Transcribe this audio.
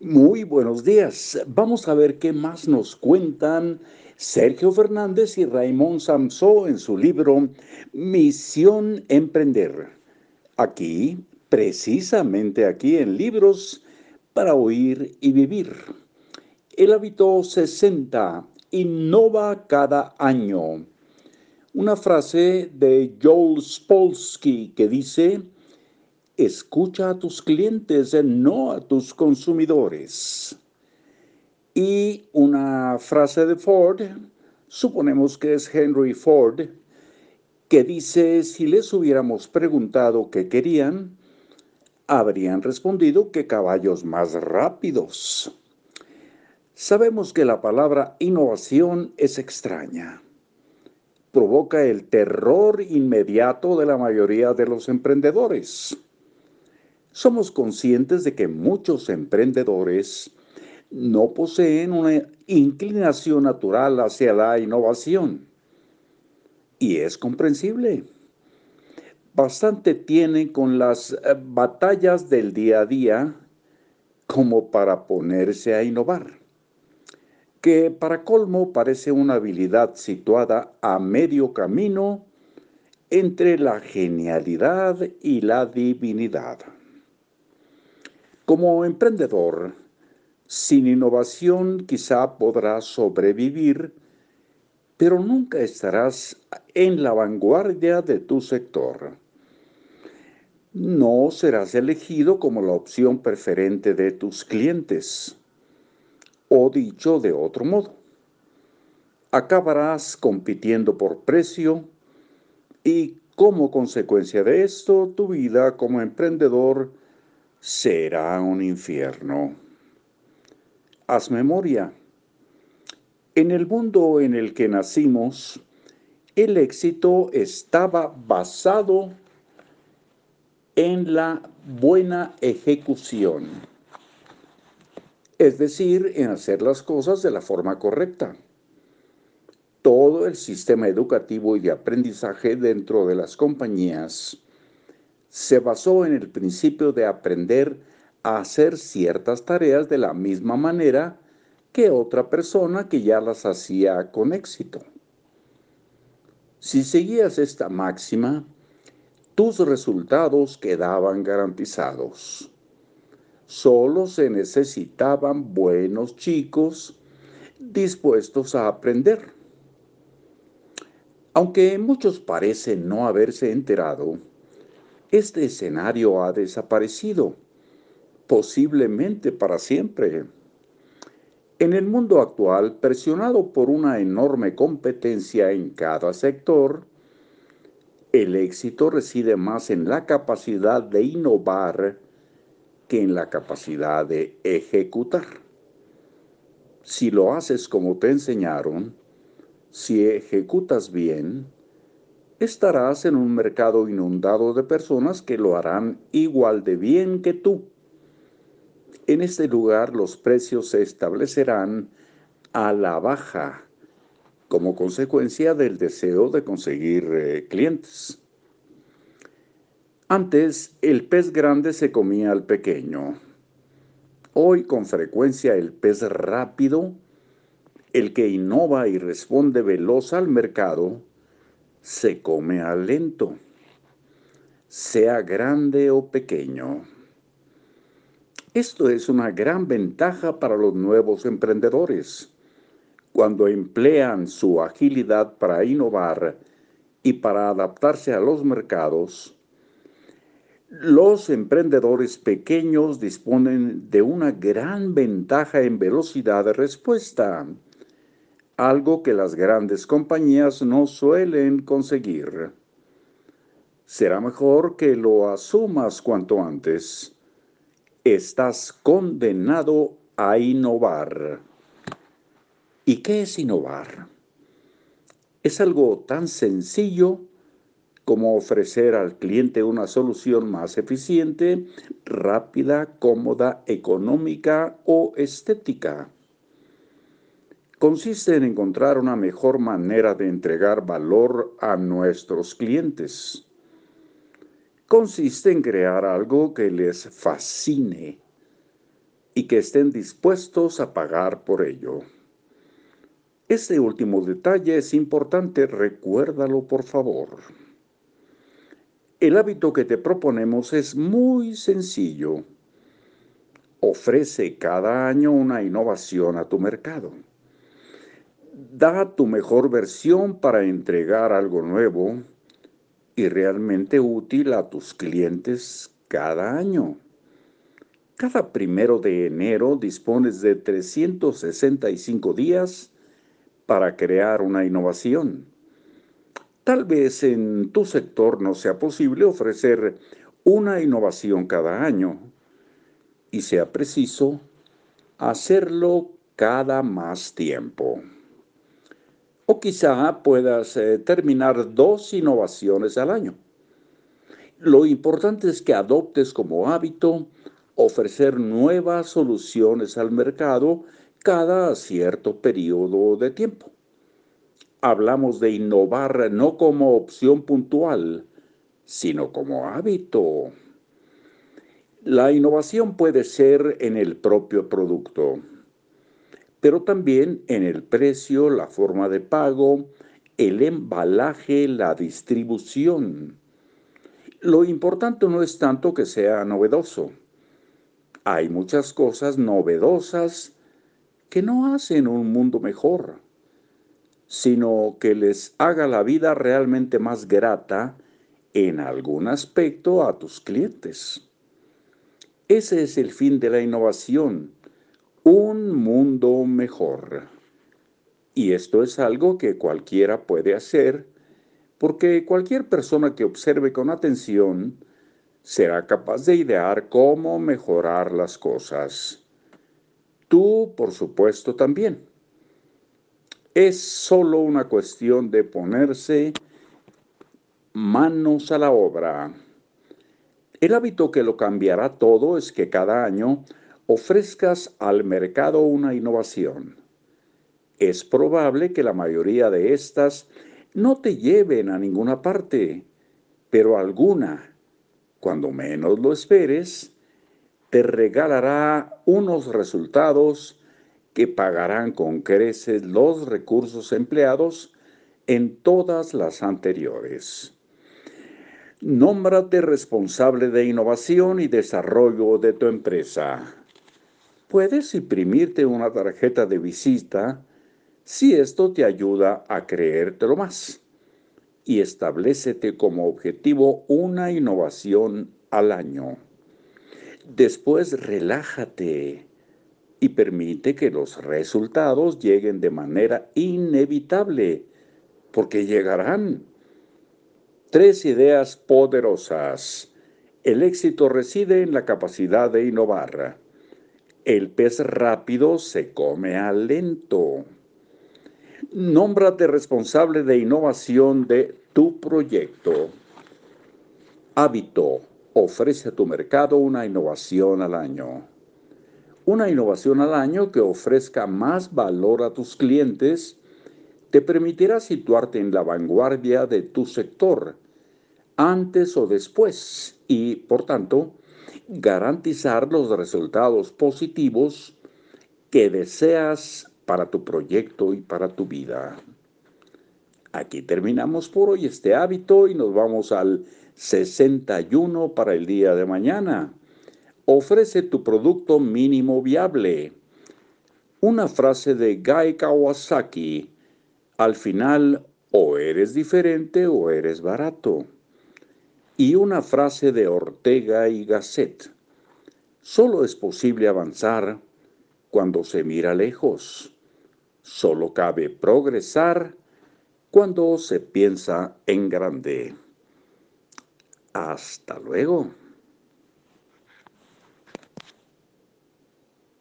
Muy buenos días. Vamos a ver qué más nos cuentan Sergio Fernández y Raymond Samsó en su libro Misión Emprender. Aquí, precisamente aquí en Libros para Oír y Vivir. El hábito 60 innova cada año. Una frase de Joel Spolsky que dice, escucha a tus clientes, no a tus consumidores. Y una frase de Ford, suponemos que es Henry Ford, que dice, si les hubiéramos preguntado qué querían, habrían respondido que caballos más rápidos. Sabemos que la palabra innovación es extraña. Provoca el terror inmediato de la mayoría de los emprendedores somos conscientes de que muchos emprendedores no poseen una inclinación natural hacia la innovación. Y es comprensible. Bastante tienen con las eh, batallas del día a día como para ponerse a innovar, que para colmo parece una habilidad situada a medio camino entre la genialidad y la divinidad. Como emprendedor, sin innovación quizá podrás sobrevivir, pero nunca estarás en la vanguardia de tu sector. No serás elegido como la opción preferente de tus clientes. O dicho de otro modo, acabarás compitiendo por precio y como consecuencia de esto, tu vida como emprendedor será un infierno. Haz memoria. En el mundo en el que nacimos, el éxito estaba basado en la buena ejecución, es decir, en hacer las cosas de la forma correcta. Todo el sistema educativo y de aprendizaje dentro de las compañías se basó en el principio de aprender a hacer ciertas tareas de la misma manera que otra persona que ya las hacía con éxito. Si seguías esta máxima, tus resultados quedaban garantizados. Solo se necesitaban buenos chicos dispuestos a aprender. Aunque muchos parecen no haberse enterado, este escenario ha desaparecido, posiblemente para siempre. En el mundo actual, presionado por una enorme competencia en cada sector, el éxito reside más en la capacidad de innovar que en la capacidad de ejecutar. Si lo haces como te enseñaron, si ejecutas bien, estarás en un mercado inundado de personas que lo harán igual de bien que tú. En este lugar los precios se establecerán a la baja como consecuencia del deseo de conseguir eh, clientes. Antes el pez grande se comía al pequeño. Hoy con frecuencia el pez rápido, el que innova y responde veloz al mercado, se come al lento, sea grande o pequeño. Esto es una gran ventaja para los nuevos emprendedores. Cuando emplean su agilidad para innovar y para adaptarse a los mercados, los emprendedores pequeños disponen de una gran ventaja en velocidad de respuesta algo que las grandes compañías no suelen conseguir. Será mejor que lo asumas cuanto antes. Estás condenado a innovar. ¿Y qué es innovar? Es algo tan sencillo como ofrecer al cliente una solución más eficiente, rápida, cómoda, económica o estética consiste en encontrar una mejor manera de entregar valor a nuestros clientes. Consiste en crear algo que les fascine, y que estén dispuestos a pagar por ello. Este último detalle es importante, recuérdalo por favor. El hábito que te proponemos es muy sencillo. Ofrece cada año una innovación a tu mercado. Da tu mejor versión para entregar algo nuevo y realmente útil a tus clientes cada año. Cada primero de enero dispones de 365 días para crear una innovación. Tal vez en tu sector no sea posible ofrecer una innovación cada año y sea preciso hacerlo cada más tiempo. O quizá puedas eh, terminar dos innovaciones al año. Lo importante es que adoptes como hábito ofrecer nuevas soluciones al mercado cada cierto periodo de tiempo. Hablamos de innovar no como opción puntual, sino como hábito. La innovación puede ser en el propio producto, pero también en el precio, la forma de pago, el embalaje, la distribución. Lo importante no es tanto que sea novedoso. Hay muchas cosas novedosas que no hacen un mundo mejor, sino que les haga la vida realmente más grata en algún aspecto a tus clientes. Ese es el fin de la innovación, un mundo mejor. Y esto es algo que cualquiera puede hacer porque cualquier persona que observe con atención será capaz de idear cómo mejorar las cosas. Tú, por supuesto, también. Es solo una cuestión de ponerse manos a la obra. El hábito que lo cambiará todo es que cada año ofrezcas al mercado una innovación. Es probable que la mayoría de estas no te lleven a ninguna parte, pero alguna, cuando menos lo esperes, te regalará unos resultados que pagarán con creces los recursos empleados en todas las anteriores. Nómbrate responsable de innovación y desarrollo de tu empresa. Puedes imprimirte una tarjeta de visita si esto te ayuda a creértelo más. Y establecete como objetivo una innovación al año. Después relájate y permite que los resultados lleguen de manera inevitable, porque llegarán. Tres ideas poderosas. El éxito reside en la capacidad de innovar. El pez rápido se come al lento. Nómbrate responsable de innovación de tu proyecto. Hábito ofrece a tu mercado una innovación al año. Una innovación al año que ofrezca más valor a tus clientes te permitirá situarte en la vanguardia de tu sector antes o después y, por tanto, garantizar los resultados positivos que deseas para tu proyecto y para tu vida. Aquí terminamos por hoy este hábito y nos vamos al 61 para el día de mañana. Ofrece tu producto mínimo viable. Una frase de Guy Kawasaki. Al final, o eres diferente o eres barato. Y una frase de Ortega y Gasset. Solo es posible avanzar cuando se mira lejos. Solo cabe progresar cuando se piensa en grande. Hasta luego.